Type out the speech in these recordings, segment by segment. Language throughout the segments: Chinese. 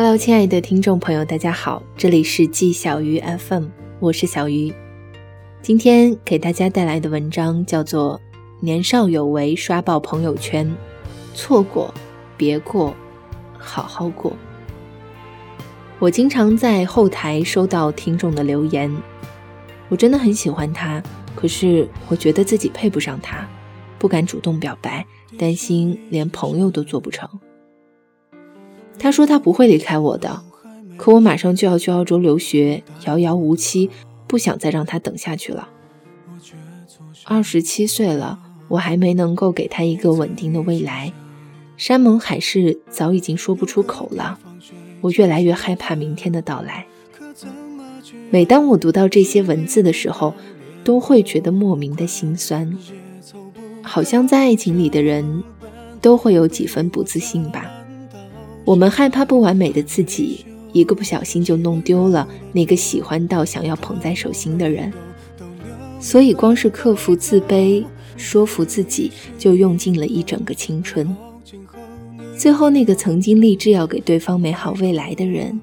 Hello，亲爱的听众朋友，大家好，这里是季小鱼 FM，我是小鱼。今天给大家带来的文章叫做《年少有为刷爆朋友圈，错过别过，好好过》。我经常在后台收到听众的留言，我真的很喜欢他，可是我觉得自己配不上他，不敢主动表白，担心连朋友都做不成。他说他不会离开我的，可我马上就要去澳洲留学，遥遥无期，不想再让他等下去了。二十七岁了，我还没能够给他一个稳定的未来，山盟海誓早已经说不出口了。我越来越害怕明天的到来。每当我读到这些文字的时候，都会觉得莫名的心酸，好像在爱情里的人都会有几分不自信吧。我们害怕不完美的自己，一个不小心就弄丢了那个喜欢到想要捧在手心的人，所以光是克服自卑，说服自己，就用尽了一整个青春。最后，那个曾经立志要给对方美好未来的人，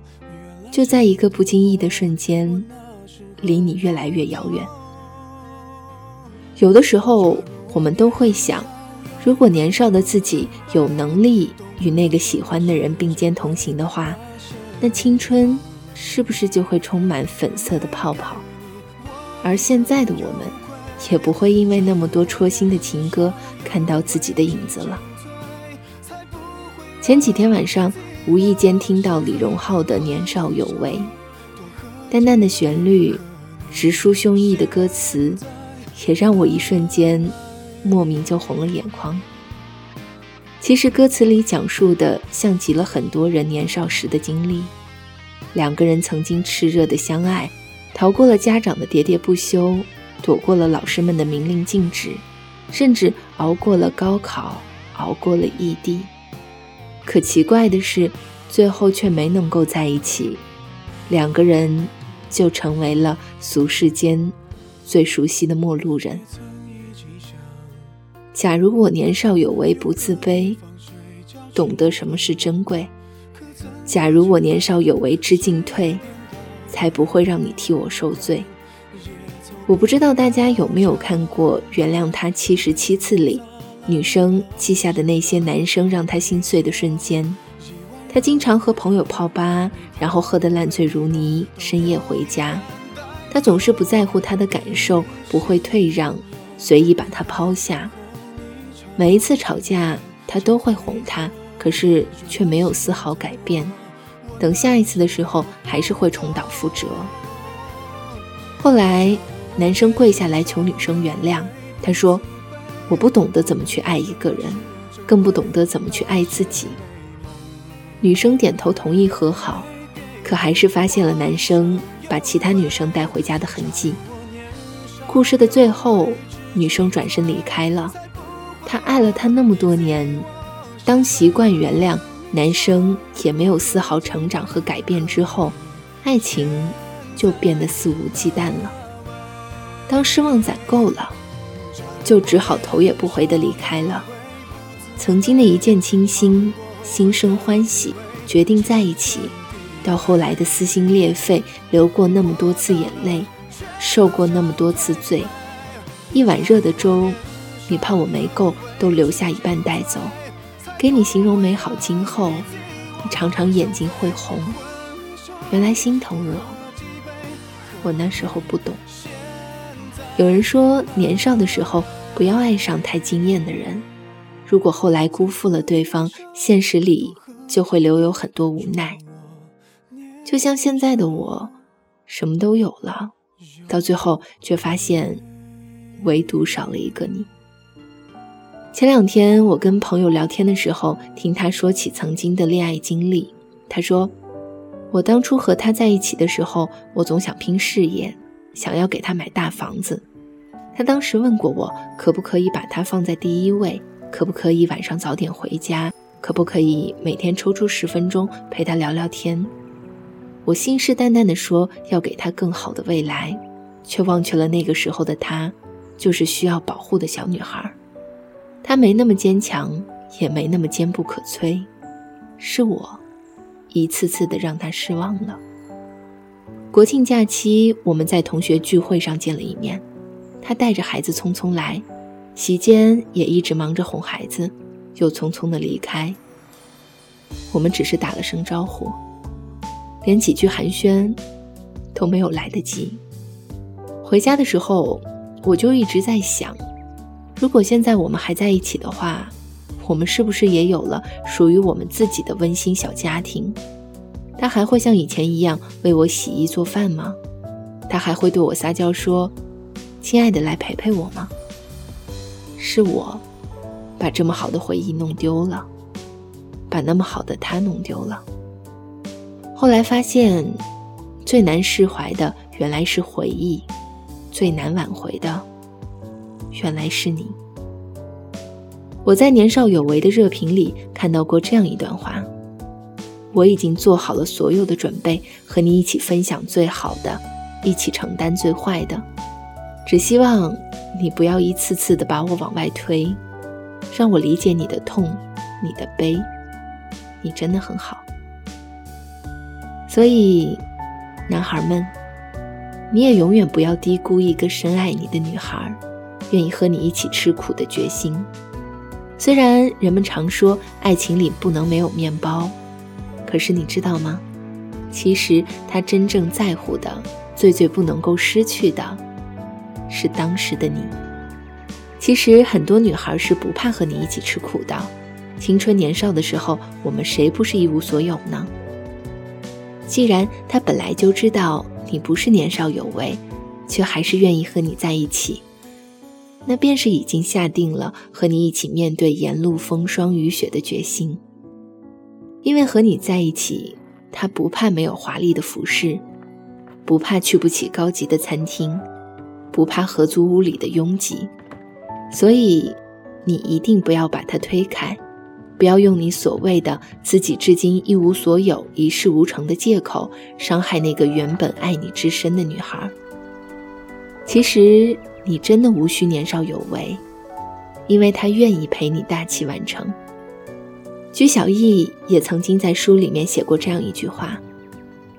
就在一个不经意的瞬间，离你越来越遥远。有的时候，我们都会想，如果年少的自己有能力。与那个喜欢的人并肩同行的话，那青春是不是就会充满粉色的泡泡？而现在的我们，也不会因为那么多戳心的情歌看到自己的影子了。前几天晚上，无意间听到李荣浩的《年少有为》，淡淡的旋律，直抒胸臆的歌词，也让我一瞬间莫名就红了眼眶。其实歌词里讲述的像极了很多人年少时的经历，两个人曾经炽热的相爱，逃过了家长的喋喋不休，躲过了老师们的明令禁止，甚至熬过了高考，熬过了异地。可奇怪的是，最后却没能够在一起，两个人就成为了俗世间最熟悉的陌路人。假如我年少有为不自卑，懂得什么是珍贵；假如我年少有为知进退，才不会让你替我受罪。我不知道大家有没有看过《原谅他七十七次》里，女生记下的那些男生让她心碎的瞬间。她经常和朋友泡吧，然后喝得烂醉如泥，深夜回家。他总是不在乎她的感受，不会退让，随意把她抛下。每一次吵架，他都会哄她，可是却没有丝毫改变。等下一次的时候，还是会重蹈覆辙。后来，男生跪下来求女生原谅，他说：“我不懂得怎么去爱一个人，更不懂得怎么去爱自己。”女生点头同意和好，可还是发现了男生把其他女生带回家的痕迹。故事的最后，女生转身离开了。他爱了她那么多年，当习惯原谅男生也没有丝毫成长和改变之后，爱情就变得肆无忌惮了。当失望攒够了，就只好头也不回地离开了。曾经的一见倾心、心生欢喜、决定在一起，到后来的撕心裂肺、流过那么多次眼泪、受过那么多次罪，一碗热的粥。你怕我没够，都留下一半带走，给你形容美好今后，你常常眼睛会红。原来心疼我，我那时候不懂。有人说，年少的时候不要爱上太惊艳的人，如果后来辜负了对方，现实里就会留有很多无奈。就像现在的我，什么都有了，到最后却发现，唯独少了一个你。前两天我跟朋友聊天的时候，听他说起曾经的恋爱经历。他说，我当初和他在一起的时候，我总想拼事业，想要给他买大房子。他当时问过我，可不可以把他放在第一位，可不可以晚上早点回家，可不可以每天抽出十分钟陪他聊聊天。我信誓旦旦地说要给他更好的未来，却忘却了那个时候的他，就是需要保护的小女孩。他没那么坚强，也没那么坚不可摧，是我一次次的让他失望了。国庆假期，我们在同学聚会上见了一面，他带着孩子匆匆来，席间也一直忙着哄孩子，又匆匆的离开。我们只是打了声招呼，连几句寒暄都没有来得及。回家的时候，我就一直在想，如果现在我们还在一起的话，我们是不是也有了属于我们自己的温馨小家庭？他还会像以前一样为我洗衣做饭吗？他还会对我撒娇说：“亲爱的，来陪陪我吗？”是我把这么好的回忆弄丢了，把那么好的他弄丢了。后来发现，最难释怀的原来是回忆，最难挽回的原来是你。我在年少有为的热评里看到过这样一段话。我已经做好了所有的准备，和你一起分享最好的，一起承担最坏的。只希望你不要一次次的把我往外推，让我理解你的痛，你的悲。你真的很好。所以，男孩们，你也永远不要低估一个深爱你的女孩，愿意和你一起吃苦的决心。虽然人们常说爱情里不能没有面包。可是你知道吗？其实他真正在乎的、最最不能够失去的，是当时的你。其实很多女孩是不怕和你一起吃苦的。青春年少的时候，我们谁不是一无所有呢？既然他本来就知道你不是年少有为，却还是愿意和你在一起，那便是已经下定了和你一起面对沿路风霜雨雪的决心。因为和你在一起，他不怕没有华丽的服饰，不怕去不起高级的餐厅，不怕合租屋里的拥挤，所以你一定不要把他推开，不要用你所谓的自己至今一无所有、一事无成的借口伤害那个原本爱你之深的女孩。其实你真的无需年少有为，因为他愿意陪你大器晚成。居小易也曾经在书里面写过这样一句话：“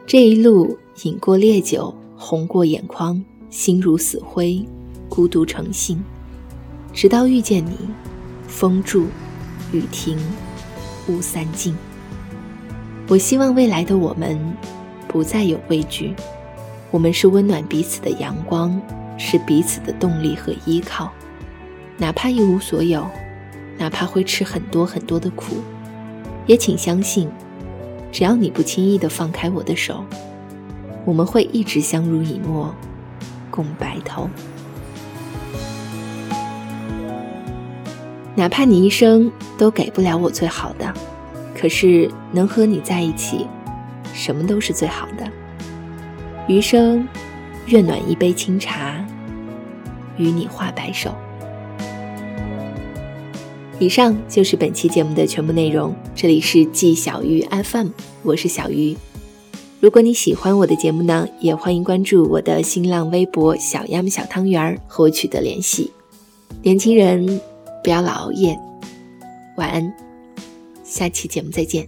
这一路饮过烈酒，红过眼眶，心如死灰，孤独成性，直到遇见你，风住，雨停，雾散尽。我希望未来的我们不再有畏惧，我们是温暖彼此的阳光，是彼此的动力和依靠。哪怕一无所有，哪怕会吃很多很多的苦。”也请相信，只要你不轻易的放开我的手，我们会一直相濡以沫，共白头。哪怕你一生都给不了我最好的，可是能和你在一起，什么都是最好的。余生，愿暖一杯清茶，与你话白首。以上就是本期节目的全部内容。这里是季小鱼 FM，我是小鱼。如果你喜欢我的节目呢，也欢迎关注我的新浪微博“小鸭小汤圆”和我取得联系。年轻人不要老熬夜，晚安，下期节目再见。